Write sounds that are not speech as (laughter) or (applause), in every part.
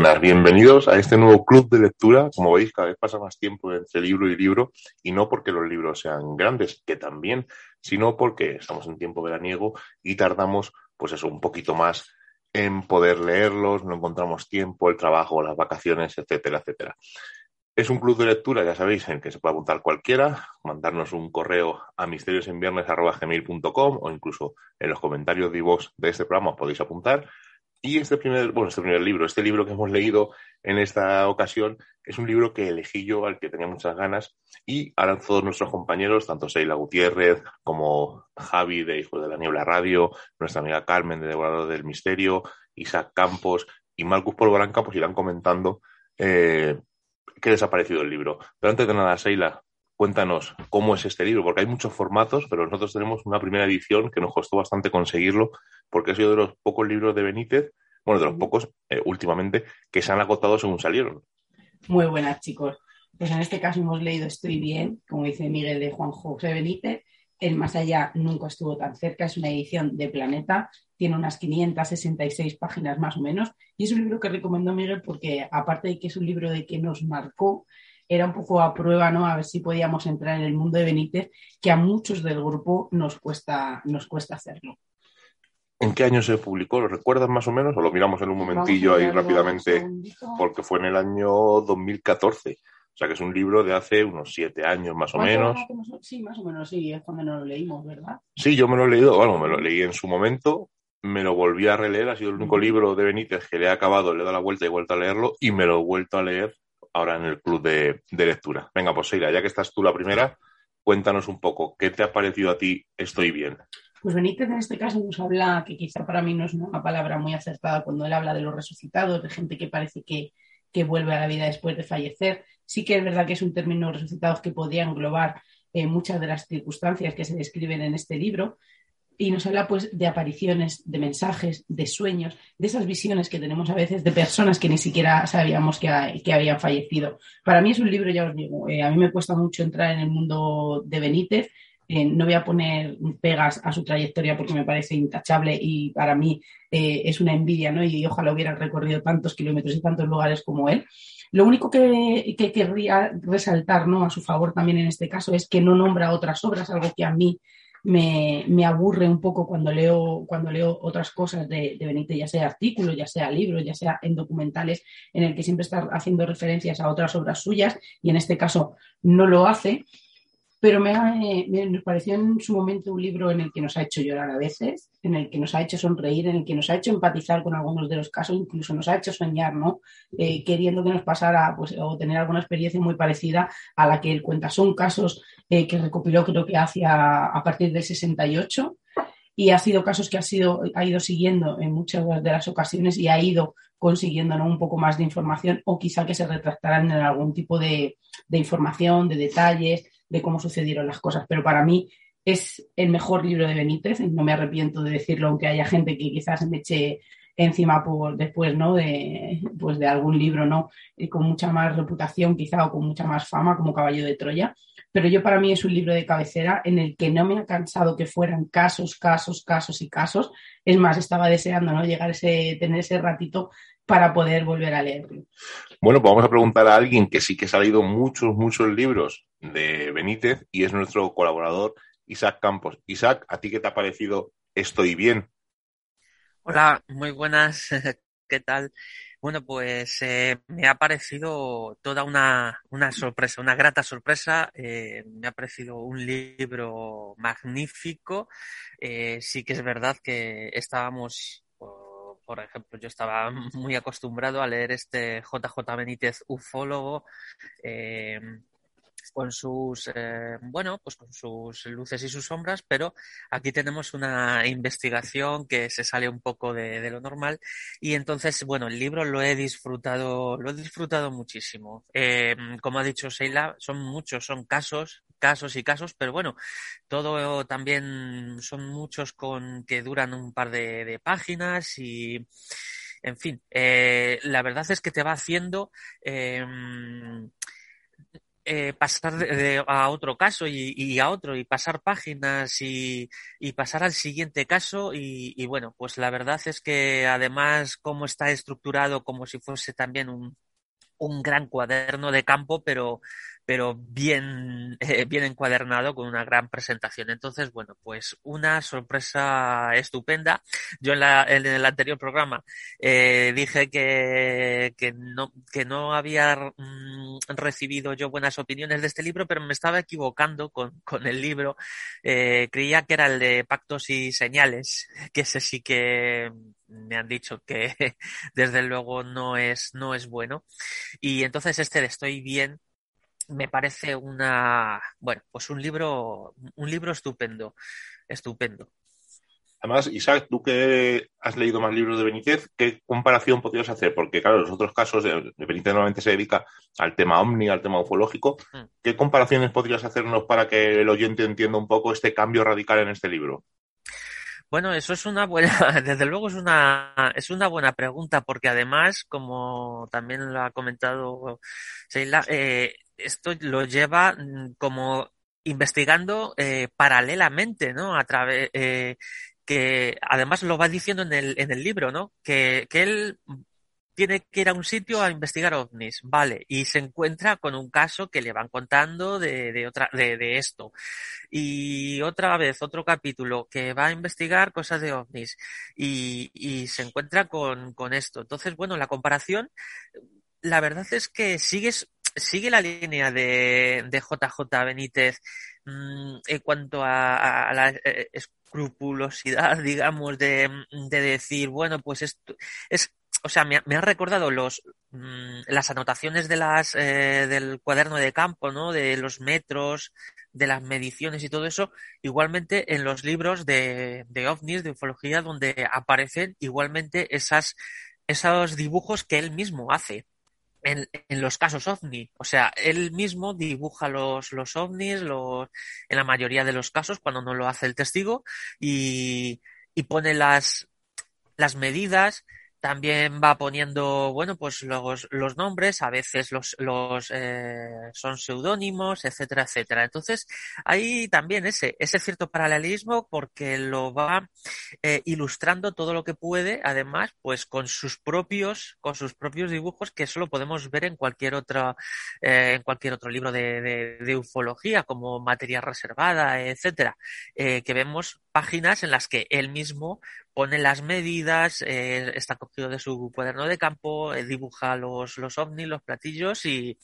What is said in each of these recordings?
Buenas, bienvenidos a este nuevo club de lectura. Como veis, cada vez pasa más tiempo entre libro y libro, y no porque los libros sean grandes, que también, sino porque estamos en tiempo veraniego y tardamos, pues eso, un poquito más en poder leerlos, no encontramos tiempo, el trabajo, las vacaciones, etcétera, etcétera. Es un club de lectura, ya sabéis, en el que se puede apuntar cualquiera, mandarnos un correo a misteriosenviernes.gmail.com o incluso en los comentarios de voz de este programa podéis apuntar. Y este primer, bueno, este primer libro, este libro que hemos leído en esta ocasión, es un libro que elegí yo, al que tenía muchas ganas, y ahora todos nuestros compañeros, tanto Seila Gutiérrez como Javi de Hijo de la Niebla Radio, nuestra amiga Carmen de Devorador del Misterio, Isaac Campos y Marcus Polvoranca, pues irán comentando eh, qué les ha el libro. Pero antes de nada, Seila, cuéntanos cómo es este libro, porque hay muchos formatos, pero nosotros tenemos una primera edición que nos costó bastante conseguirlo, porque ha sido de los pocos libros de Benítez, bueno, de los pocos eh, últimamente, que se han agotado según salieron. Muy buenas, chicos. Pues en este caso hemos leído Estoy bien, como dice Miguel de Juan José Benítez. El Más Allá nunca estuvo tan cerca, es una edición de Planeta, tiene unas 566 páginas más o menos, y es un libro que recomiendo Miguel porque, aparte de que es un libro de que nos marcó, era un poco a prueba, ¿no? A ver si podíamos entrar en el mundo de Benítez, que a muchos del grupo nos cuesta, nos cuesta hacerlo. ¿En qué año se publicó? ¿Lo recuerdas más o menos? ¿O lo miramos en un momentillo ahí rápidamente? Porque fue en el año 2014. O sea que es un libro de hace unos siete años más o menos. Sí, más o menos, sí, es cuando nos lo leímos, ¿verdad? Sí, yo me lo he leído, bueno, me lo leí en su momento, me lo volví a releer, ha sido el único libro de Benítez que le he acabado, le he dado la vuelta y he vuelto a leerlo, y me lo he vuelto a leer ahora en el club de, lectura. Venga, pues Seira, ya que estás tú la primera, cuéntanos un poco, ¿qué te ha parecido a ti Estoy bien? Pues Benítez en este caso nos habla, que quizá para mí no es una palabra muy acertada cuando él habla de los resucitados, de gente que parece que, que vuelve a la vida después de fallecer. Sí que es verdad que es un término resucitados que podría englobar eh, muchas de las circunstancias que se describen en este libro, y nos habla pues de apariciones, de mensajes, de sueños, de esas visiones que tenemos a veces de personas que ni siquiera sabíamos que, que habían fallecido. Para mí es un libro, ya os digo, eh, a mí me cuesta mucho entrar en el mundo de Benítez. Eh, no voy a poner pegas a su trayectoria porque me parece intachable y para mí eh, es una envidia, ¿no? Y, ojalá hubiera recorrido tantos kilómetros y tantos lugares como él. Lo único que, que querría resaltar, ¿no? A su favor también en este caso es que no nombra otras obras, algo que a mí me, me, aburre un poco cuando leo, cuando leo otras cosas de, de, Benítez, ya sea artículos, ya sea libros, ya sea en documentales, en el que siempre está haciendo referencias a otras obras suyas y en este caso no lo hace. Pero me, me, me, pareció en su momento un libro en el que nos ha hecho llorar a veces, en el que nos ha hecho sonreír, en el que nos ha hecho empatizar con algunos de los casos, incluso nos ha hecho soñar, ¿no? Eh, queriendo que nos pasara, pues, o tener alguna experiencia muy parecida a la que él cuenta. Son casos eh, que recopiló creo que hacia a partir del 68 y ha sido casos que ha, sido, ha ido siguiendo en muchas de las ocasiones y ha ido consiguiendo ¿no? un poco más de información o quizá que se retractaran en algún tipo de, de información, de detalles, de cómo sucedieron las cosas. Pero para mí es el mejor libro de Benítez, no me arrepiento de decirlo, aunque haya gente que quizás me eche encima por después, ¿no? De, pues de algún libro, ¿no? Y con mucha más reputación quizá o con mucha más fama como Caballo de Troya. Pero yo para mí es un libro de cabecera en el que no me ha cansado que fueran casos, casos, casos y casos. Es más, estaba deseando, ¿no? Llegar ese, tener ese ratito para poder volver a leerlo. Bueno, pues vamos a preguntar a alguien que sí que ha leído muchos, muchos libros de Benítez y es nuestro colaborador Isaac Campos. Isaac, ¿a ti qué te ha parecido Estoy bien? Hola, muy buenas. (laughs) ¿Qué tal? Bueno, pues eh, me ha parecido toda una, una, sorpresa, una grata sorpresa. Eh, me ha parecido un libro magnífico. Eh, sí que es verdad que estábamos, por, ejemplo, yo estaba muy acostumbrado a leer este JJ Benítez ufólogo con sus, eh, bueno, pues con sus luces y sus sombras, pero aquí tenemos una investigación que se sale un poco de, lo normal y entonces, bueno, el libro lo he disfrutado, lo he disfrutado muchísimo. Eh, como ha dicho Sheila, son muchos, son casos, casos y casos, pero bueno, todo también son muchos con que duran un par de, páginas y en fin, eh, la verdad es que te va haciendo eh, pasar a otro caso y, a otro y pasar páginas y, pasar al siguiente caso y, bueno, pues la verdad es que además cómo está estructurado como si fuese también un, un gran cuaderno de campo, pero pero bien, (laughs) eh, bien encuadernado con una gran presentación. Entonces, bueno, pues una sorpresa estupenda. Yo en, la, en el anterior programa eh, dije que, que, no, que no había mm, recibido yo buenas opiniones de este libro, pero me estaba equivocando con, con el libro. Eh, creía que era el de Pactos y Señales, que ese sí que me han dicho que (laughs) desde luego no es, no es bueno. Y entonces este de Estoy bien me parece una, bueno, pues un libro, un libro estupendo, estupendo. Además, Isaac, tú que has leído más libros de Benítez, ¿qué comparación podrías hacer? Porque, claro, los otros casos de, Benítez normalmente se dedica al tema omni, al tema ufológico. Mm. ¿Qué comparaciones podrías hacernos para que el oyente entienda un poco este cambio radical en este libro? Bueno, eso es una buena, (laughs) desde luego es una, es una buena pregunta, porque además, como también lo ha comentado Sheila, eh, esto lo lleva mm, como investigando eh, paralelamente, ¿no? A través, eh, que además lo va diciendo en el, en el libro, ¿no? Que, que él tiene que ir a un sitio a investigar ovnis, vale, y se encuentra con un caso que le van contando de, de otra, de, de, esto. Y otra vez, otro capítulo que va a investigar cosas de ovnis y, y se encuentra con, con esto. Entonces, bueno, la comparación, la verdad es que sigues, sigue la línea de, de JJ Benítez mmm, en cuanto a, a la eh, escrupulosidad, (laughs) digamos, de, de decir, bueno, pues esto es o sea, me, me han recordado los, mm, las anotaciones de las, eh, del cuaderno de campo, ¿no? De los metros, de las mediciones y todo eso, igualmente en los libros de, de ovnis, de ufología, donde aparecen igualmente esas, esos dibujos que él mismo hace. En, en, los casos ovni. O sea, él mismo dibuja los, los ovnis los, en la mayoría de los casos cuando no lo hace el testigo y, y pone las, las medidas también va poniendo, bueno, pues los, los nombres, a veces los, los eh, son seudónimos, etcétera, etcétera. Entonces, hay también ese, ese cierto paralelismo porque lo va eh, ilustrando todo lo que puede, además, pues con sus propios, con sus propios dibujos que eso lo podemos ver en cualquier otra, eh, en cualquier otro libro de, de, de, ufología, como materia reservada, etcétera, que vemos páginas en las que él mismo pone las medidas, eh, está cogido de su cuaderno de campo, eh, dibuja los, los ovnis, los platillos y,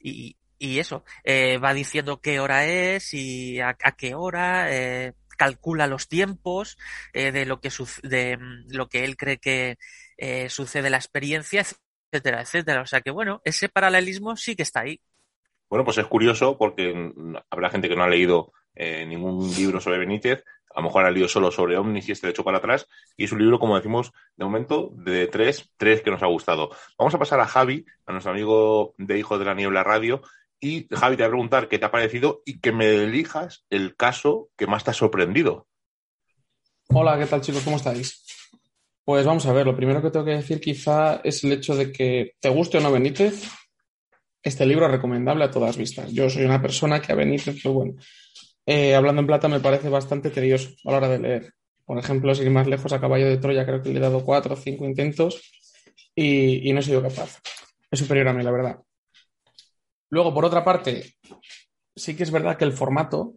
y, y eso, eh, va diciendo qué hora es y a, qué hora, calcula los tiempos de lo que de mm, lo que él cree que sucede la experiencia, etcétera, etcétera. O sea que bueno, ese paralelismo sí que está ahí. Bueno, pues es curioso porque mm, habrá gente que no ha leído ningún libro sobre Benítez a lo mejor ha leído solo sobre Omnis y este de hecho para atrás, y es un libro, como decimos, de momento, de tres, tres que nos ha gustado. Vamos a pasar a Javi, a nuestro amigo de Hijo de la Niebla Radio, y Javi te voy a preguntar qué te ha parecido y que me elijas el caso que más te ha sorprendido. Hola, ¿qué tal chicos? ¿Cómo estáis? Pues vamos a ver, lo primero que tengo que decir quizá es el hecho de que te guste o no Benítez, este libro es recomendable a todas vistas. Yo soy una persona que a Benítez, pues bueno, eh, hablando en plata me parece bastante tedioso a la hora de leer. Por ejemplo, sin ir más lejos, a Caballo de Troya creo que le he dado cuatro o cinco intentos y, no he sido capaz. Es superior a mí, la verdad. Luego, por otra parte, sí que es verdad que el formato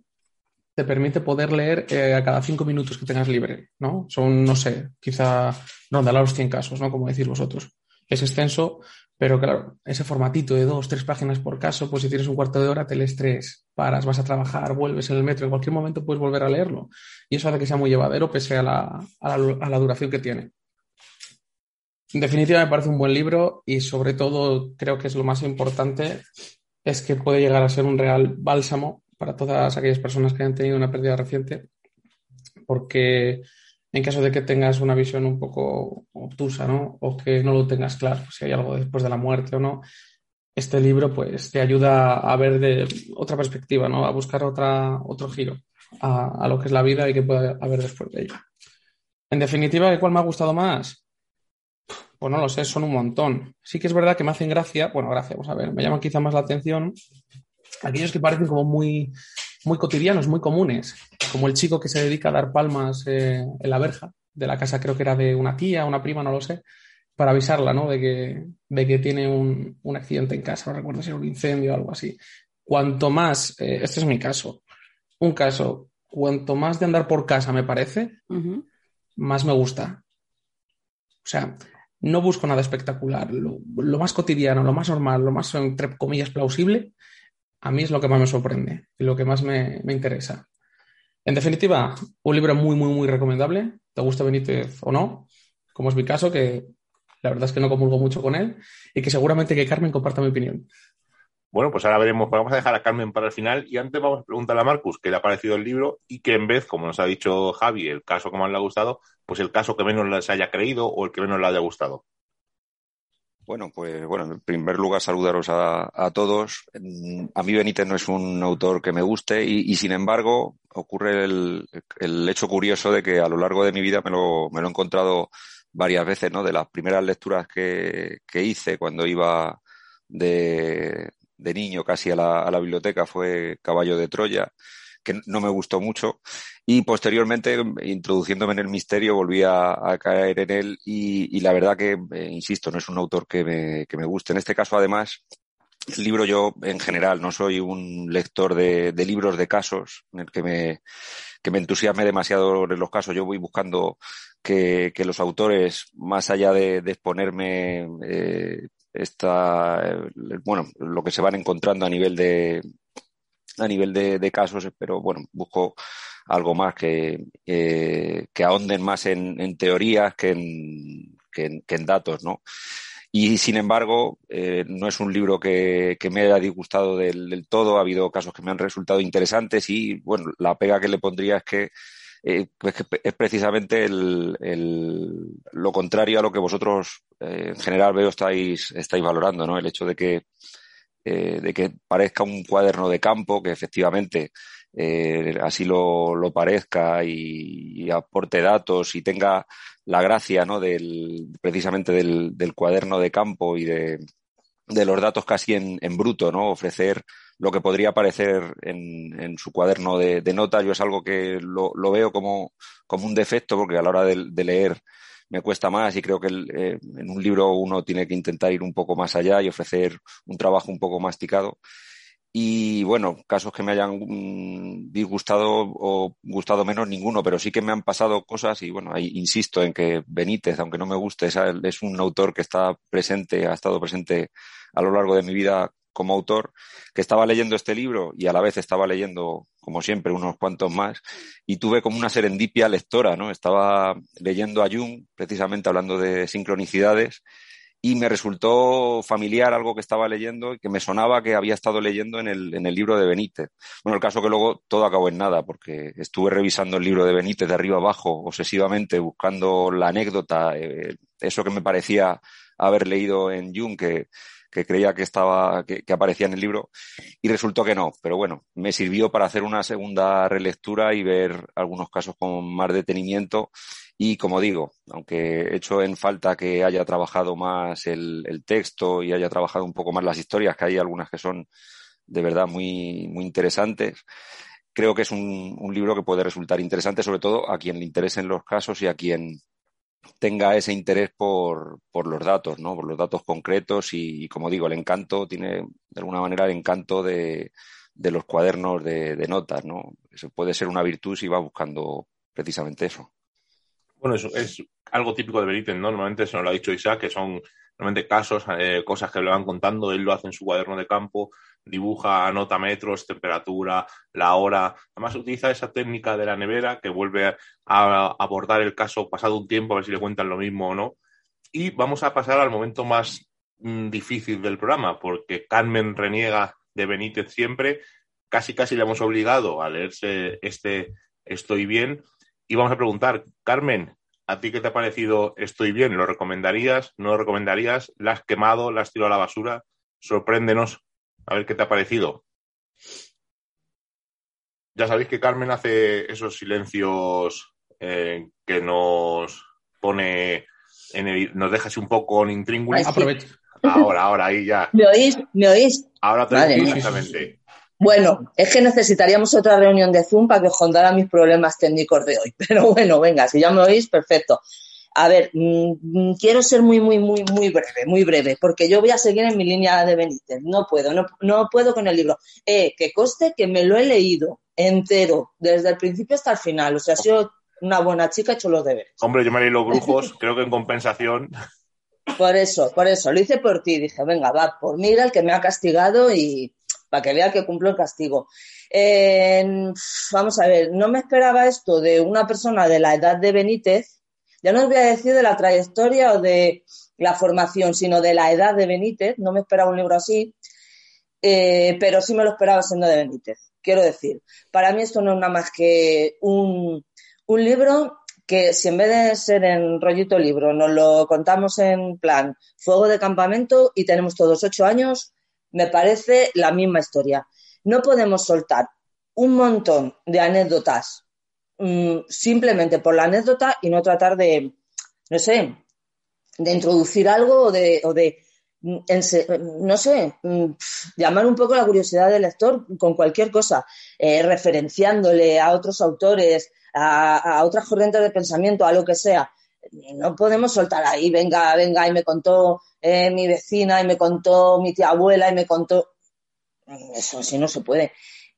te permite poder leer eh, a cada cinco minutos que tengas libre, ¿no? Son, no sé, quizá ronda los 100 casos, ¿no? Como decís vosotros. Es extenso, pero claro, ese formatito de dos, tres páginas por caso, pues si tienes un cuarto de hora, te lees tres, paras, vas a trabajar, vuelves en el metro, en cualquier momento puedes volver a leerlo. Y eso hace que sea muy llevadero pese a la, a la, duración que tiene. En definitiva, me parece un buen libro y sobre todo creo que es lo más importante, es que puede llegar a ser un real bálsamo para todas aquellas personas que hayan tenido una pérdida reciente, porque en caso de que tengas una visión un poco obtusa, ¿no? O que no lo tengas claro, si hay algo después de la muerte o no, este libro pues te ayuda a ver de otra perspectiva, ¿no? A buscar otra, otro giro a, lo que es la vida y que puede haber después de ella. En definitiva, ¿cuál me ha gustado más? Pues no lo sé, son un montón. Sí que es verdad que me hacen gracia, bueno, gracia, vamos a ver, me llaman quizá más la atención aquellos que parecen como muy, muy cotidianos, muy comunes, como el chico que se dedica a dar palmas eh, en la verja de la casa, creo que era de una tía, una prima, no lo sé, para avisarla, ¿no? De que, de que tiene un, un accidente en casa, no recuerdo si era un incendio o algo así. Cuanto más, eh, este es mi caso, un caso, cuanto más de andar por casa me parece, más me gusta. O sea, no busco nada espectacular, lo, lo, más cotidiano, lo más normal, lo más, entre comillas, plausible, a mí es lo que más me sorprende y lo que más me, interesa. En definitiva, un libro muy, muy, muy recomendable. Te gusta Benítez o no, como es mi caso, que la verdad es que no comulgo mucho con él y que seguramente que Carmen comparta mi opinión. Bueno, pues ahora veremos, vamos a dejar a Carmen para el final y antes vamos a preguntarle a Marcus qué le ha parecido el libro y que en vez, como nos ha dicho Javi, el caso que más le ha gustado, pues el caso que menos les haya creído o el que menos le haya gustado. Bueno, pues bueno, en primer lugar saludaros a, todos. A mí Benítez no es un autor que me guste y, sin embargo ocurre el, hecho curioso de que a lo largo de mi vida me lo, me lo he encontrado varias veces, ¿no? De las primeras lecturas que, que hice cuando iba de, de niño casi a la, a la biblioteca fue Caballo de Troya que no me gustó mucho. Y posteriormente, introduciéndome en el misterio, volví a, caer en él y, la verdad que, eh, insisto, no es un autor que me, que me guste. En este caso, además, el libro yo, en general, no soy un lector de, libros de casos en el que me, que me entusiasme demasiado en los casos. Yo voy buscando que, que los autores, más allá de, exponerme eh, esta, eh, bueno, lo que se van encontrando a nivel de, a nivel de, casos, pero bueno, busco algo más que, que ahonden más en, teorías que en, que en, datos, ¿no? Y sin embargo, eh, no es un libro que, me haya disgustado del, todo. Ha habido casos que me han resultado interesantes y, bueno, la pega que le pondría es que, eh, pues es precisamente el, lo contrario a lo que vosotros eh, en general veo estáis, estáis valorando, ¿no? El hecho de que eh, de que parezca un cuaderno de campo, que efectivamente eh, así lo, parezca y, aporte datos y tenga la gracia ¿no? del, precisamente del, cuaderno de campo y de, los datos casi en, bruto, ¿no? ofrecer lo que podría aparecer en, su cuaderno de, de notas. Yo es algo que lo, veo como, como un defecto porque a la hora de leer me cuesta más y creo que eh, en un libro uno tiene que intentar ir un poco más allá y ofrecer un trabajo un poco masticado. Y bueno, casos que me hayan mm, disgustado o gustado menos ninguno, pero sí que me han pasado cosas y bueno, ahí insisto en que Benítez, aunque no me guste, es un autor que está presente, ha estado presente a lo largo de mi vida como autor, que estaba leyendo este libro y a la vez estaba leyendo, como siempre, unos cuantos más, y tuve como una serendipia lectora, ¿no? Estaba leyendo a Jung, precisamente hablando de sincronicidades, y me resultó familiar algo que estaba leyendo y que me sonaba que había estado leyendo en el, en el libro de Benítez. Bueno, el caso que luego todo acabó en nada, porque estuve revisando el libro de Benítez de arriba abajo, obsesivamente, buscando la anécdota, eh, eso que me parecía haber leído en Jung, que que creía que estaba, que, aparecía en el libro, y resultó que no. Pero bueno, me sirvió para hacer una segunda relectura y ver algunos casos con más detenimiento. Y como digo, aunque he hecho en falta que haya trabajado más el, texto y haya trabajado un poco más las historias, que hay algunas que son de verdad muy, muy interesantes, creo que es un, un libro que puede resultar interesante, sobre todo a quien le interesen los casos y a quien tenga ese interés por, por, los datos, ¿no? Por los datos concretos y, como digo, el encanto tiene, de alguna manera, el encanto de, de los cuadernos de, notas, ¿no? Eso puede ser una virtud si va buscando precisamente eso. Bueno, eso es algo típico de Benítez, ¿no? Normalmente se nos lo ha dicho Isaac, que son normalmente casos, eh, cosas que le van contando, él lo hace en su cuaderno de campo, dibuja, anota metros, temperatura, la hora. Además, utiliza esa técnica de la nevera que vuelve a abordar el caso pasado un tiempo, a ver si le cuentan lo mismo o no. Y vamos a pasar al momento más mm, difícil del programa, porque Carmen reniega de Benítez siempre. Casi, casi le hemos obligado a leerse este Estoy bien. Y vamos a preguntar, Carmen, ¿a ti qué te ha parecido Estoy bien? ¿Lo recomendarías? ¿No lo recomendarías? ¿La has quemado? ¿La has tirado a la basura? Sorpréndenos. A ver qué te ha parecido. Ya sabéis que Carmen hace esos silencios eh, que nos pone, en el, nos deja así un poco en intríngulis. Aprovecho. Ahora, ahora, ahí ya. ¿Me oís? ¿Me oís? Ahora te Vale. oís perfectamente. Bueno, es que necesitaríamos otra reunión de Zoom para que os contara mis problemas técnicos de hoy. (laughs) Pero bueno, venga, si ya me oís, perfecto. A ver, mmm, quiero ser muy, muy, muy, muy breve, muy breve, porque yo voy a seguir en mi línea de Benítez. No puedo, no, no puedo con el libro. Eh, que coste que me lo he leído entero, desde el principio hasta el final. O sea, ha sido una buena chica, he hecho los deberes. Hombre, yo me leí los brujos, (laughs) creo que en compensación. Por eso, por eso, lo hice por ti. Dije, venga, va, por mí era el que me ha castigado y para que vea que cumplo el castigo. Eh, vamos a ver, no me esperaba esto de una persona de la edad de Benítez. Ya no os voy a decir de la trayectoria o de la formación, sino de la edad de Benítez. No me esperaba un libro así, eh, pero sí me lo esperaba siendo de Benítez. Quiero decir, para mí esto no es nada más que un, un libro que si en vez de ser en rollito libro nos lo contamos en plan fuego de campamento y tenemos todos ocho años, me parece la misma historia. No podemos soltar un montón de anécdotas mmm, simplemente por la anécdota y no tratar de, no sé, de introducir algo o de, o de no sé, llamar un poco la curiosidad del lector con cualquier cosa, eh, referenciándole a otros autores, a, otras corrientes de pensamiento, a lo que sea. No podemos soltar ahí, venga, venga, y me contó eh, mi vecina, y me contó mi tía abuela, y me contó. Eso así no se puede.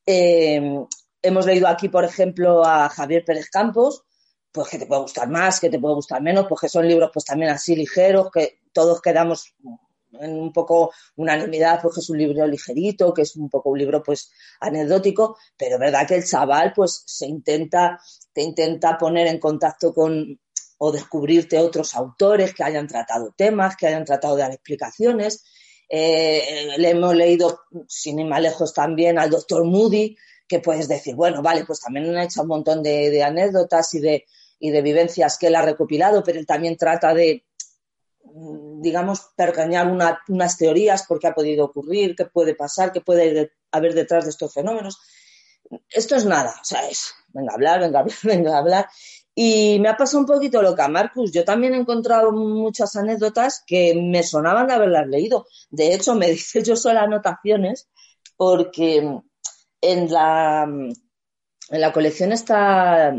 Eh, hemos leído aquí, por ejemplo, a Javier Pérez Campos, pues que te puede gustar más, que te puede gustar menos, pues que son libros pues también así ligeros, que todos quedamos en un poco unanimidad, pues que es un libro ligerito, que es un poco un libro pues anecdótico, pero verdad que el chaval pues se intenta, te intenta poner en contacto con o descubrirte otros autores que hayan tratado temas, que hayan tratado de dar explicaciones. Eh, le hemos leído, sin ir más lejos, también al doctor Moody, que puedes decir, bueno, vale, pues también ha hecho un montón de, anécdotas y de, y de vivencias que él ha recopilado, pero él también trata de, digamos, percañar una, unas teorías por qué ha podido ocurrir, qué puede pasar, qué puede haber detrás de estos fenómenos. Esto es nada, o sea, es venga a hablar, venga a (laughs) hablar, venga a hablar. Y me ha pasado un poquito lo que a Marcus. Yo también he encontrado muchas anécdotas que me sonaban de haberlas leído. De hecho, me (laughs) dice yo solo anotaciones porque en la, en la colección está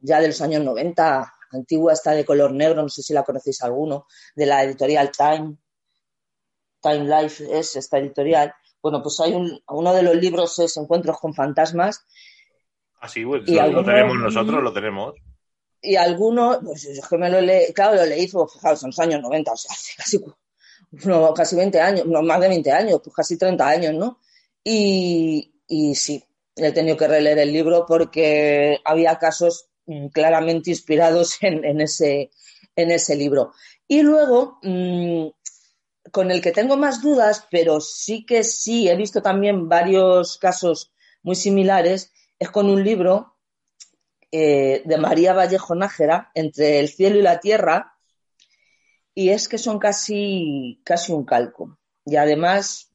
ya de los años 90 antigua, está de color negro, no sé si la conocéis alguno, de la editorial Time. Time Life es esta editorial. Bueno, pues hay un, uno de los libros es Encuentros con fantasmas. Así, pues, lo, alguno, lo, tenemos nosotros, lo tenemos. Y algunos, pues yo es que me lo leí, claro, lo leí, pues, fijaos, en los años 90, o sea, hace casi, no, casi 20 años, no más de 20 años, pues casi 30 años, ¿no? Y, y sí, he tenido que releer el libro porque había casos claramente inspirados (laughs) en, ese, en ese libro. Y luego, mmm, con el que tengo más dudas, pero sí que sí, he visto también varios casos muy similares, es con un libro eh, de María Vallejo Nájera, Entre el cielo y la tierra, y es que son casi, casi un calco. Y además,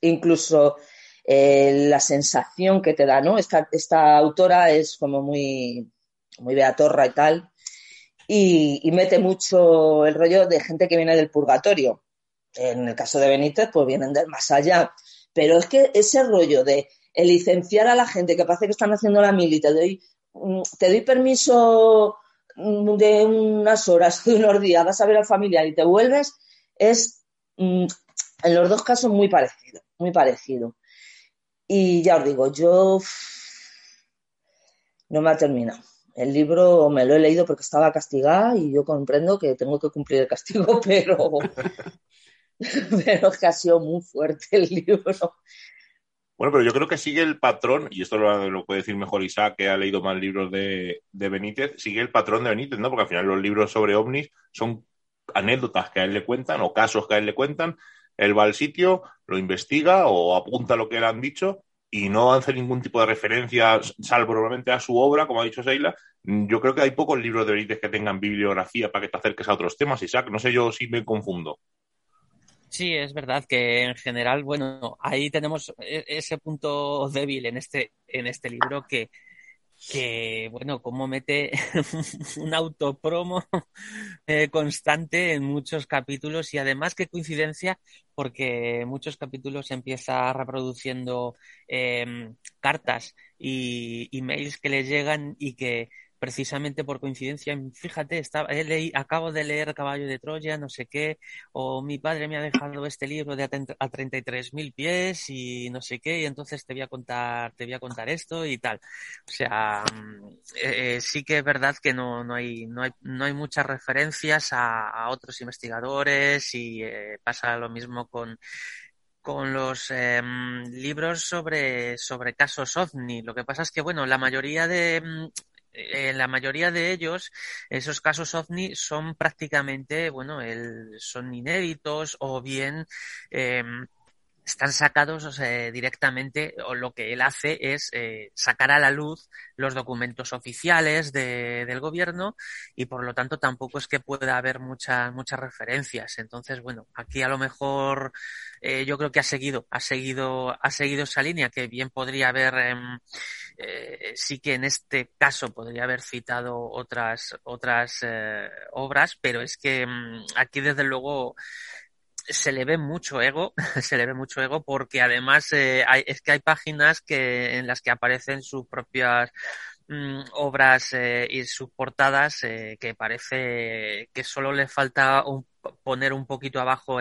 incluso eh, la sensación que te da, ¿no? Esta, esta autora es como muy, muy beatorra y tal, y, mete mucho el rollo de gente que viene del purgatorio. En el caso de Benítez, pues vienen del más allá. Pero es que ese rollo de licenciar a la gente que parece que están haciendo la mili, te doy, te doy permiso de unas horas, de unos días, vas a ver al familiar y te vuelves, es mm, en los dos casos muy parecido, muy parecido. Y ya os digo, yo no me ha terminado. El libro me lo he leído porque estaba castigada y yo comprendo que tengo que cumplir el castigo, (laughs) pero, pero que ha sido muy fuerte el libro. Bueno, pero yo creo que sigue el patrón, y esto lo, puede decir mejor Isaac, que ha leído más libros de, de, Benítez, sigue el patrón de Benítez, ¿no? Porque al final los libros sobre ovnis son anécdotas que a él le cuentan o casos que a él le cuentan. Él va al sitio, lo investiga o apunta lo que le han dicho y no hace ningún tipo de referencia, salvo probablemente a su obra, como ha dicho Seila. Yo creo que hay pocos libros de Benítez que tengan bibliografía para que te acerques a otros temas, Isaac. No sé yo si me confundo. Sí, es verdad que en general, bueno, ahí tenemos e-, ese punto débil en este, en este libro que, que bueno, como mete (laughs) un autopromo eh, constante en muchos capítulos y además qué coincidencia porque muchos capítulos empieza reproduciendo em, cartas y emails que le llegan y que precisamente por coincidencia, fíjate, estaba, acabo de leer Caballo de Troya, no sé qué, o mi padre me ha dejado este libro de a, 33.000 pies y no sé qué, y entonces te voy a contar, te voy a contar esto y tal. O sea, mm, eh, eh, sí que es verdad que no, no, hay, no, hay, no hay muchas referencias a, otros investigadores y eh, pasa lo mismo con con los em, libros sobre, sobre casos ovni. Lo que pasa es que, bueno, la mayoría de, mm, en la mayoría de ellos, esos casos ovni son prácticamente, bueno, el, son inéditos o bien eh, están sacados directamente, o lo que él hace es eh, sacar a la luz los documentos oficiales de, del gobierno y por lo tanto tampoco es que pueda haber muchas, muchas referencias. Entonces, bueno, aquí a lo mejor eh, yo creo que ha seguido, ha seguido, ha seguido esa línea que bien podría haber, em, eh, sí que en este caso podría haber citado otras, otras obras, pero es que em, aquí desde luego se le ve mucho ego, (laughs) se le ve mucho ego porque además eh, hay, es que hay páginas que en las que aparecen sus propias mm, obras eh, y sus portadas eh, que parece que solo le falta poner un poquito abajo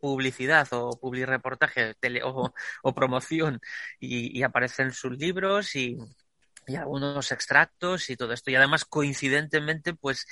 publicidad o public reportaje tele, o, o, promoción. Y, y aparecen sus libros y y algunos extractos y todo esto. Y además, coincidentemente, pues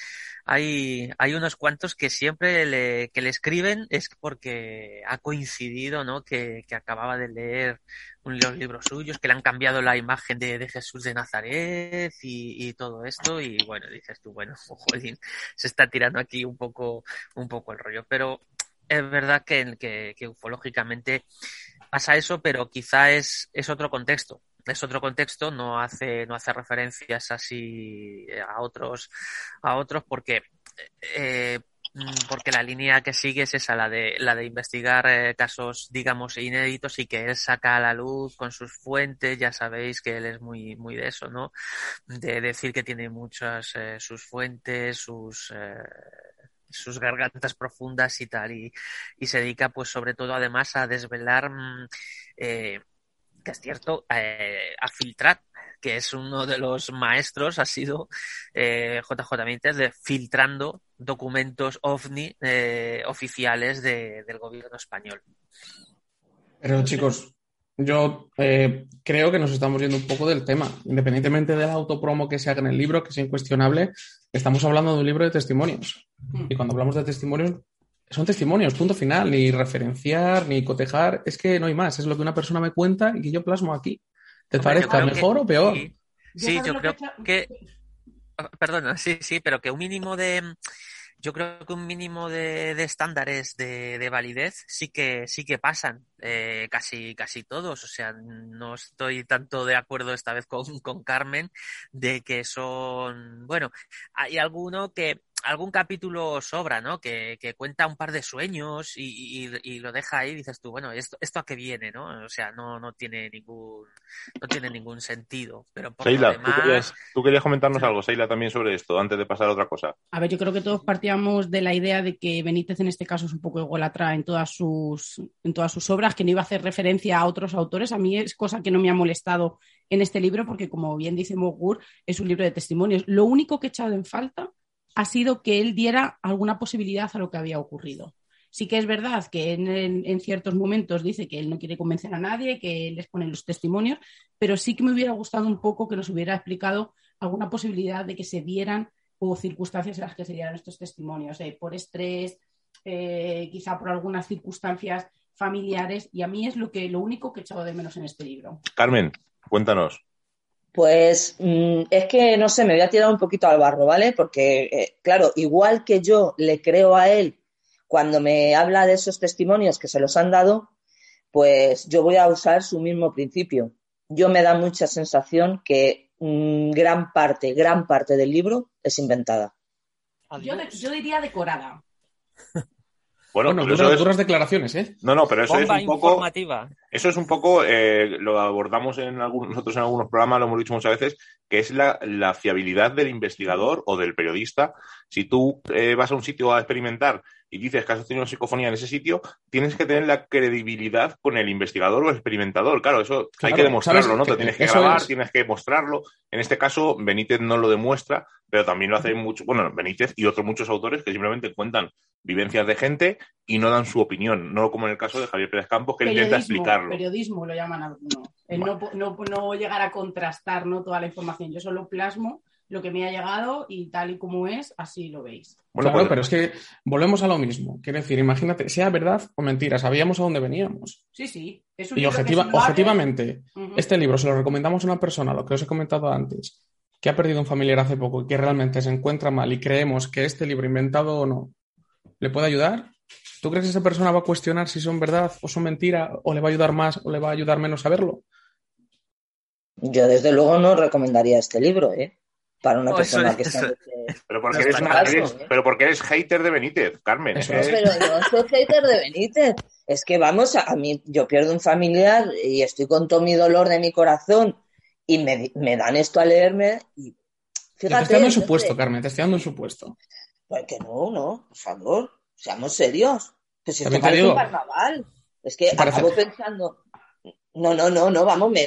hay, hay unos cuantos que siempre le, que le escriben es porque ha coincidido, ¿no? Que, que acababa de leer un, los libros suyos, que le han cambiado la imagen de, de Jesús de Nazaret y, y, todo esto. Y bueno, dices tú, bueno, (laughs) jolín, se está tirando aquí un poco, un poco el rollo. Pero es verdad que, que, que ufológicamente pasa eso, pero quizá es, es otro contexto es otro contexto, no hace, no hace referencias así a otros, a otros porque, eh, porque la línea que sigue es esa, la de, la de investigar eh, casos, digamos, inéditos y que él saca a la luz con sus fuentes, ya sabéis que él es muy, muy de eso, ¿no? De decir que tiene muchas, eh, sus fuentes, sus, eh, sus gargantas profundas y tal, y, y se dedica pues sobre todo además a desvelar mm, eh, que es cierto, eh, a filtrar, que es uno de los maestros, ha sido eh, JJ Mínguez, de filtrando documentos OVNI eh, oficiales de, del gobierno español. Pero chicos, yo eh, creo que nos estamos yendo un poco del tema. Independientemente del autopromo que se haga en el libro, que es incuestionable, estamos hablando de un libro de testimonios. Mm. Y cuando hablamos de testimonios, son testimonios, punto final, ni referenciar, ni cotejar, es que no hay más, es lo que una persona me cuenta y que yo plasmo aquí. ¿Te parezca mejor o peor? Sí, yo creo que... Perdona, sí, sí, pero que un mínimo de... Yo creo que un mínimo de, estándares de, validez sí que sí que pasan eh, casi casi todos. O sea, no estoy tanto de acuerdo esta vez con, con Carmen de que son bueno. Hay alguno que algún capítulo sobra, ¿no? Que, que, cuenta un par de sueños y, y, y, lo deja ahí y dices tú, bueno, ¿esto, esto a qué viene, no? O sea, no, no tiene ningún, no tiene ningún sentido. Pero por Seila, demás... ¿tú, querías, tú, querías, comentarnos algo, Seila, también sobre esto, antes de pasar a otra cosa. A ver, yo creo que todos partíamos de la idea de que Benítez en este caso es un poco ególatra en todas sus, en todas sus obras, que no iba a hacer referencia a otros autores, a mí es cosa que no me ha molestado en este libro, porque como bien dice Mogur, es un libro de testimonios. Lo único que he echado en falta ha sido que él diera alguna posibilidad a lo que había ocurrido. Sí que es verdad que en, ciertos momentos dice que él no quiere convencer a nadie, que les pone los testimonios, pero sí que me hubiera gustado un poco que nos hubiera explicado alguna posibilidad de que se dieran o circunstancias en las que se dieran estos testimonios, eh, por estrés, eh, quizá por algunas circunstancias familiares, y a mí es lo, que, lo único que he echado de menos en este libro. Carmen, cuéntanos. Pues mm, es que, no sé, me voy a tirar un poquito al barro, ¿vale? Porque, eh, claro, igual que yo le creo a él cuando me habla de esos testimonios que se los han dado, pues yo voy a usar su mismo principio. Yo me da mucha sensación que mm, gran parte, gran parte del libro es inventada. Yo, diría decorada. (laughs) Bueno, duras, declaraciones, ¿eh? No, no, pero eso es un poco. Eso es un poco, eh, lo abordamos en algunos, nosotros en algunos programas, lo hemos dicho muchas veces, que es la, fiabilidad del investigador o del periodista. Si tú eh, vas a un sitio a experimentar y dices que has tenido psicofonía en ese sitio, tienes que tener la credibilidad con el investigador o el experimentador. Claro, eso hay que demostrarlo, ¿no? Te tienes que grabar, tienes que mostrarlo. En este caso, Benítez no lo demuestra, pero también lo hace mucho, bueno, Benítez y otros muchos autores que simplemente cuentan vivencias de gente y no dan su opinión, no como en el caso de Javier Pérez Campos, que intenta explicarlo. Periodismo lo llaman algunos. El no, no, no, llegar a contrastar ¿no? toda la información. Yo solo plasmo lo que me ha llegado y tal y como es, así lo veis. Bueno, pues- pero es que volvemos a lo mismo. Quiero decir, imagínate, sea verdad o mentira, sabíamos a dónde veníamos. Sí, sí. y objetivamente, este libro se lo recomendamos a una persona, lo que os he comentado antes, que ha perdido un familiar hace poco y que realmente se encuentra mal y creemos que este libro inventado o no le puede ayudar, ¿tú crees que esa persona va a cuestionar si son verdad o son mentira o le va a ayudar más o le va a ayudar menos a verlo? Yo desde luego no recomendaría este libro, ¿eh? Para una persona que está... Pero porque, eres, ¿eh? pero porque eres hater de Benítez, Carmen. Pero no soy hater de Benítez. Es que vamos, a, mí yo pierdo un familiar y estoy con todo mi dolor de mi corazón y me, me dan esto a leerme y fíjate. Te estoy dando un supuesto, Carmen, te estoy dando un supuesto. Pues que no, no, por favor, seamos serios. Pues si esto parece un carnaval. Es que acabo pensando, no, no, no, no, vamos, me,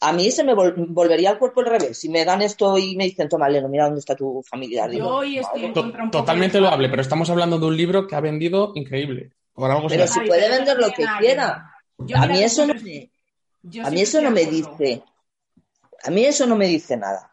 a mí se me volvería al cuerpo al revés. Si me dan esto y me dicen, toma, Leno, mira dónde está tu familiar. Yo hoy estoy en contra un Totalmente lo hable, pero estamos hablando de un libro que ha vendido increíble. pero si puede vender lo que quiera. A mí eso no me, a mí eso no me dice. A mí eso no me dice nada.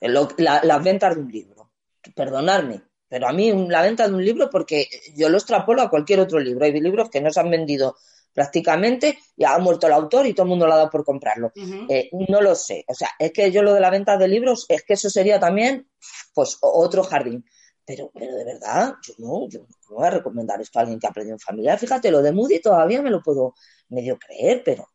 las ventas de un libro. Perdonadme. Pero a mí la venta de un libro, porque yo lo extrapolo a cualquier otro libro. Hay libros que no se han vendido prácticamente, ya ha muerto el autor y todo el mundo lo ha dado por comprarlo. Eh, no lo sé. O sea, es que yo lo de la venta de libros, es que eso sería también, pues, otro jardín. Pero, pero de verdad, yo no, yo no voy a recomendar esto a alguien que ha aprendido en familia. Fíjate, lo de Moody todavía me lo puedo medio creer, pero.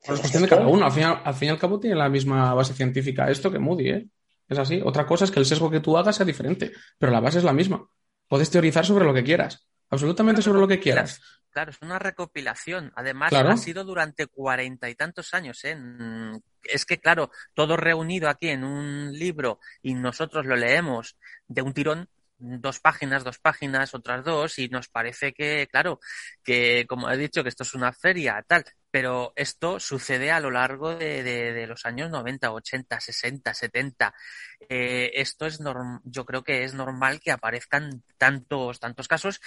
es cuestión de cada uno. Al fin, al fin y al cabo tiene la misma base científica esto que Moody, ¿eh? Es así. Otra cosa es que el sesgo que tú hagas sea diferente, pero la base es la misma. Puedes teorizar sobre lo que quieras, absolutamente sobre lo que quieras. Claro, es una recopilación. Además, ha sido durante cuarenta y tantos años. ¿eh? Es que, claro, todo reunido aquí en un libro y nosotros lo leemos de un tirón, dos páginas, dos páginas, otras dos, y nos parece que, claro, que como he dicho, que esto es una feria, tal, pero esto sucede a lo largo de, los años 90, 80, 60, 70. esto es yo creo que es normal que aparezcan tantos, tantos casos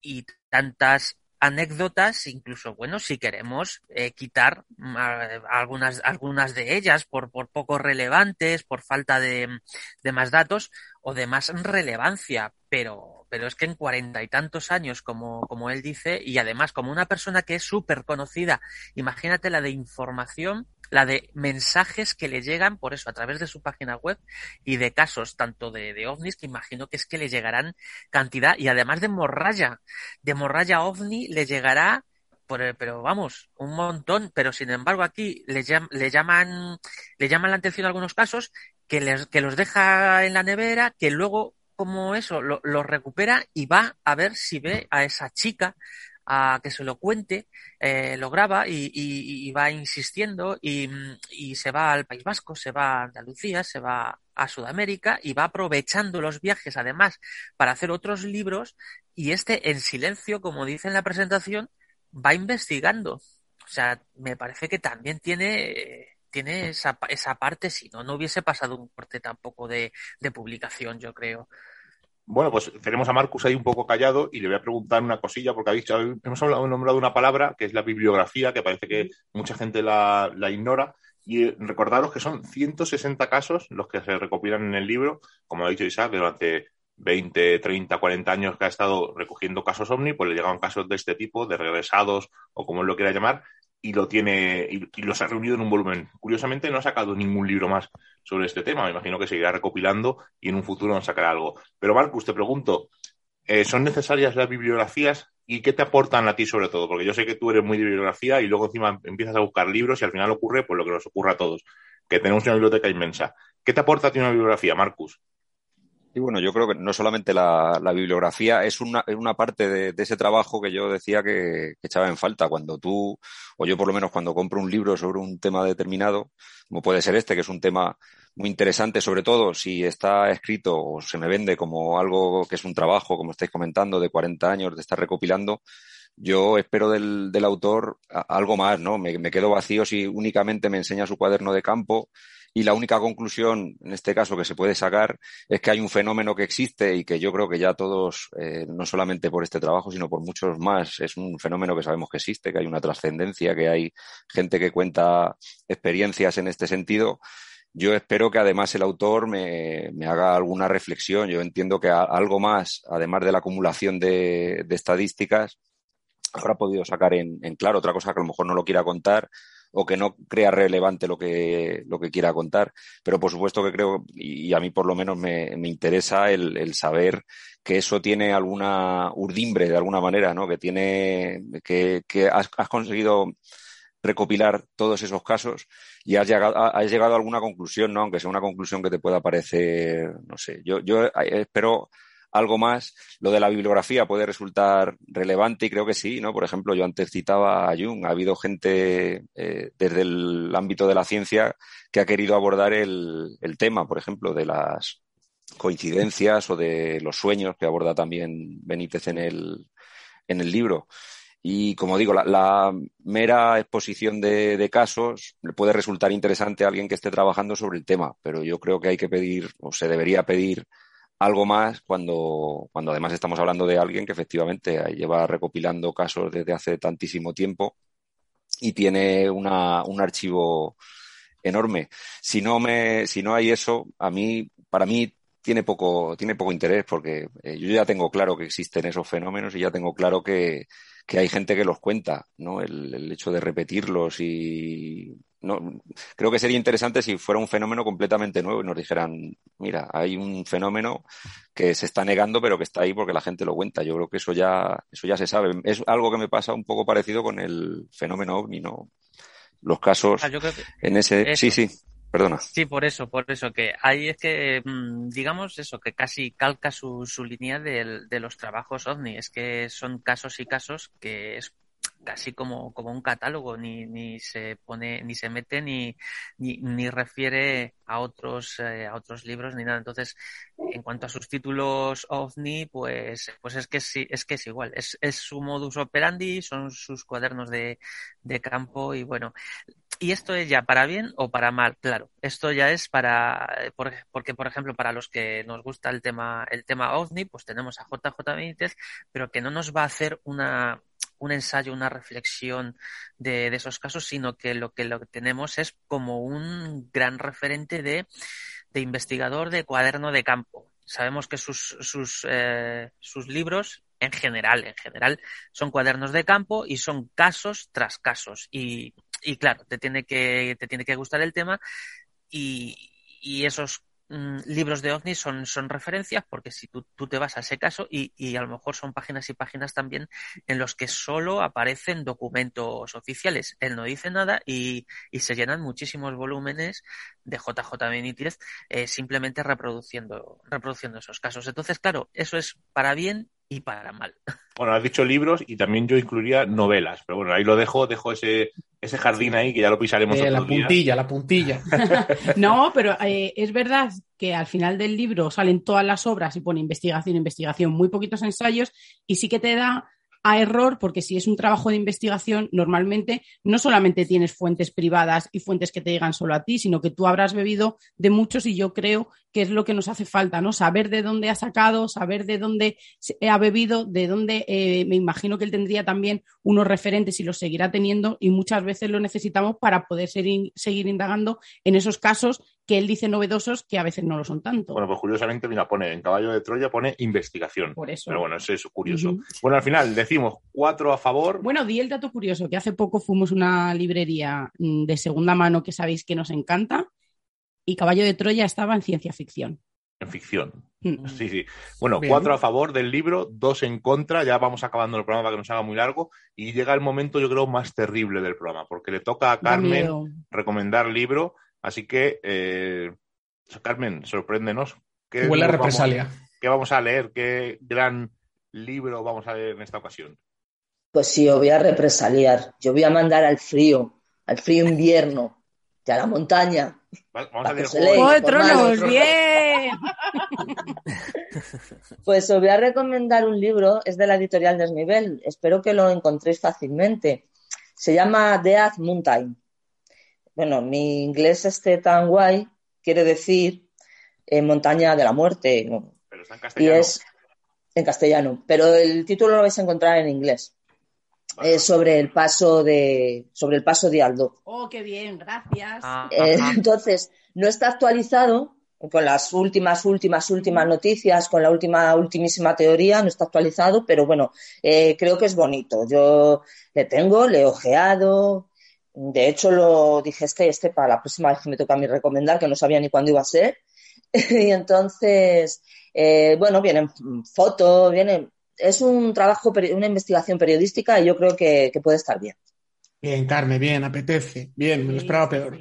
y tantas anécdotas, incluso, bueno, si queremos eh, quitar mm, algunas, algunas de ellas por, por poco relevantes, por falta de, de más datos o de más relevancia, pero, pero es que en cuarenta y tantos años, como, como él dice, y además como una persona que es súper conocida, imagínate la de información la de mensajes que le llegan por eso a través de su página web y de casos tanto de, de ovnis que imagino que es que le llegarán cantidad y además de morralla, de morralla ovni le llegará por, pero vamos, un montón, pero sin embargo aquí le, le llaman le llaman la atención algunos casos que les, que los deja en la nevera, que luego como eso lo, lo recupera y va a ver si ve a esa chica a que se lo cuente, eh, lo graba y, va insistiendo y, se va al País Vasco, se va a Andalucía, se va a Sudamérica y va aprovechando los viajes además para hacer otros libros y este en silencio, como dice en la presentación, va investigando. O sea, me parece que también tiene, tiene esa, esa parte, si no, no hubiese pasado un corte tampoco de, de publicación, yo creo. Bueno, pues tenemos a Marcus ahí un poco callado y le voy a preguntar una cosilla, porque habéis, hemos hablado, nombrado una palabra que es la bibliografía, que parece que mucha gente la, la ignora. Y recordaros que son 160 casos los que se recopilan en el libro, como ha dicho Isaac, durante 20, 30, 40 años que ha estado recogiendo casos ovni, pues le llegaban casos de este tipo, de regresados o como lo quiera llamar, y lo tiene y, los ha reunido en un volumen. Curiosamente no ha sacado ningún libro más sobre este tema. Me imagino que seguirá recopilando y en un futuro nos sacará algo. Pero Marcus, te pregunto, eh, ¿son necesarias las bibliografías y qué te aportan a ti sobre todo? Porque yo sé que tú eres muy de bibliografía y luego encima empiezas a buscar libros y al final ocurre pues lo que nos ocurre a todos, que tenemos una biblioteca inmensa. ¿Qué te aporta a ti una bibliografía, Marcus? Y bueno, yo creo que no solamente la, bibliografía, es una, una parte de, ese trabajo que yo decía que, echaba en falta. Cuando tú, o yo por lo menos cuando compro un libro sobre un tema determinado, como puede ser este, que es un tema muy interesante, sobre todo si está escrito o se me vende como algo que es un trabajo, como estáis comentando, de 40 años, de estar recopilando, yo espero del, del autor algo más, ¿no? Me, me, quedo vacío si únicamente me enseña su cuaderno de campo y la única conclusión, en este caso, que se puede sacar es que hay un fenómeno que existe y que yo creo que ya todos, eh, no solamente por este trabajo, sino por muchos más, es un fenómeno que sabemos que existe, que hay una trascendencia, que hay gente que cuenta experiencias en este sentido. Yo espero que además el autor me, haga alguna reflexión. Yo entiendo que algo más, además de la acumulación de, estadísticas, habrá podido sacar en, en, claro otra cosa que a lo mejor no lo quiera contar o que no crea relevante lo que, lo que quiera contar. Pero por supuesto que creo, y a mí por lo menos me, me interesa el, el, saber que eso tiene alguna urdimbre de alguna manera, ¿no? Que tiene, que, que has, conseguido recopilar todos esos casos y has llegado, has llegado a alguna conclusión, ¿no? Aunque sea una conclusión que te pueda parecer, no sé. Yo, yo espero algo más. Lo de la bibliografía puede resultar relevante y creo que sí, ¿no? Por ejemplo, yo antes citaba a Jung. Ha habido gente eh, desde el ámbito de la ciencia que ha querido abordar el, el tema, por ejemplo, de las coincidencias o de los sueños que aborda también Benítez en el, en el libro. Y como digo, la, la mera exposición de, de, casos puede resultar interesante a alguien que esté trabajando sobre el tema, pero yo creo que hay que pedir, o se debería pedir algo más cuando, cuando además estamos hablando de alguien que efectivamente lleva recopilando casos desde hace tantísimo tiempo y tiene una, un archivo enorme. Si no me, si no hay eso, a mí, para mí tiene poco, tiene poco interés porque eh, yo ya tengo claro que existen esos fenómenos y ya tengo claro que, que hay gente que los cuenta, ¿no? El, el hecho de repetirlos y no, creo que sería interesante si fuera un fenómeno completamente nuevo y nos dijeran, mira, hay un fenómeno que se está negando, pero que está ahí porque la gente lo cuenta. Yo creo que eso ya, eso ya se sabe. Es algo que me pasa un poco parecido con el fenómeno ovni, ¿no? Los casos ah, en ese, sí, sí, perdona. Sí, por eso, por eso que ahí es que, mm, digamos eso, que casi calca su, su línea de, de los trabajos ovni. Es que son casos y casos que es casi como, como un catálogo, ni, ni se pone, ni se mete ni, ni, ni refiere a otros, eh, a otros libros ni nada. Entonces, en cuanto a sus títulos OVNI, pues, pues es que sí, es que es igual. Es, es su modus operandi, son sus cuadernos de, de campo y bueno. Y esto es ya para bien o para mal, claro. Esto ya es para, porque por ejemplo para los que nos gusta el tema, el tema OVNI, pues tenemos a JJ Benítez, pero que no nos va a hacer una, un ensayo, una reflexión de, esos casos, sino que lo que lo que tenemos es como un gran referente de, de investigador de cuaderno de campo. Sabemos que sus, sus, eh, sus libros en general, en general, son cuadernos de campo y son casos tras casos. Y, y claro, te tiene que, te tiene que gustar el tema y, y esos Mm, libros de ovnis son, son referencias porque si tú, tú te vas a ese caso y, y, a lo mejor son páginas y páginas también en los que solo aparecen documentos oficiales. Él no dice nada y, y se llenan muchísimos volúmenes de JJ Benítez eh, simplemente reproduciendo, reproduciendo esos casos. Entonces, claro, eso es para bien y para mal. Bueno, has dicho libros y también yo incluiría novelas, pero bueno, ahí lo dejo, dejo ese, ese jardín ahí que ya lo pisaremos. Eh, la puntilla, la puntilla. (laughs) (laughs) no, pero eh, es verdad que al final del libro salen todas las obras y pone investigación, investigación, muy poquitos ensayos y sí que te da a error, porque si es un trabajo de investigación, normalmente no solamente tienes fuentes privadas y fuentes que te llegan solo a ti, sino que tú habrás bebido de muchos y yo creo que es lo que nos hace falta, ¿no? Saber de dónde ha sacado, saber de dónde ha bebido, de dónde eh, me imagino que él tendría también unos referentes y los seguirá teniendo y muchas veces lo necesitamos para poder seguir indagando en esos casos que él dice novedosos que a veces no lo son tanto. Bueno, pues curiosamente, mira, pone en Caballo de Troya, pone investigación. Por eso. Pero bueno, eso es curioso. Bueno, al final decimos cuatro a favor. Bueno, di el dato curioso, que hace poco fuimos a una librería mm, de segunda mano que sabéis que nos encanta y Caballo de Troya estaba en ciencia ficción. En ficción. Mm. Sí, sí. Bueno, cuatro a favor del libro, dos en contra. Ya vamos acabando el programa para que nos haga muy largo. Y llega el momento, yo creo, más terrible del programa, porque le toca a Carmen recomendar libro Así que, eh, Carmen, sorpréndenos. ¿Qué Huele a represalia. ¿Qué vamos a leer? ¿Qué gran libro vamos a leer en esta ocasión? Pues sí, yo voy a represaliar. Yo voy a mandar al frío, al frío invierno, y a la montaña. Vamos a leer Juego de Tronos, bien. (laughs) pues os voy a recomendar un libro, es de la editorial Desnivel. Espero que lo encontréis fácilmente. Se llama Death Mountain bueno, mi inglés este tan guay quiere decir eh, montaña de la muerte. Pero está en castellano. Y es en castellano, pero el título lo vais a encontrar en inglés. Es sobre el paso de sobre el paso de Aldo. Oh, qué bien, gracias. Ah, eh, entonces, no está actualizado con las últimas, últimas, últimas noticias, con la última, ultimísima teoría, no está actualizado, pero bueno, eh, creo que es bonito. Yo le tengo, le he ojeado, de hecho, lo dije este, este para la próxima vez que me toca a mí recomendar, que no sabía ni cuándo iba a ser. (laughs) y entonces, eh, bueno, vienen fotos, vienen. Es un trabajo, una investigación periodística y yo creo que, puede estar bien. Bien, Carmen, bien, apetece. Bien, me lo esperaba peor.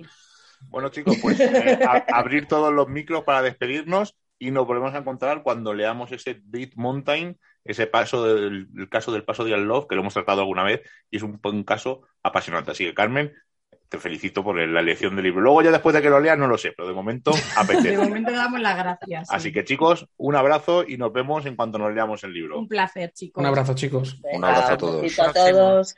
Bueno, chicos, pues eh, abrir todos los micros para despedirnos y nos volvemos a encontrar cuando leamos ese Beat Mountain, ese paso del caso del paso de Love, que lo hemos tratado alguna vez y es un, un caso apasionante. Así que, Carmen, te felicito por la elección del libro. Luego ya después de que lo leas no lo sé, pero de momento (laughs) apetece. de momento damos las gracias. Así que chicos, un abrazo y nos vemos en cuanto nos leamos el libro. Un placer, chicos. Un abrazo, chicos. un abrazo a todos. a todos.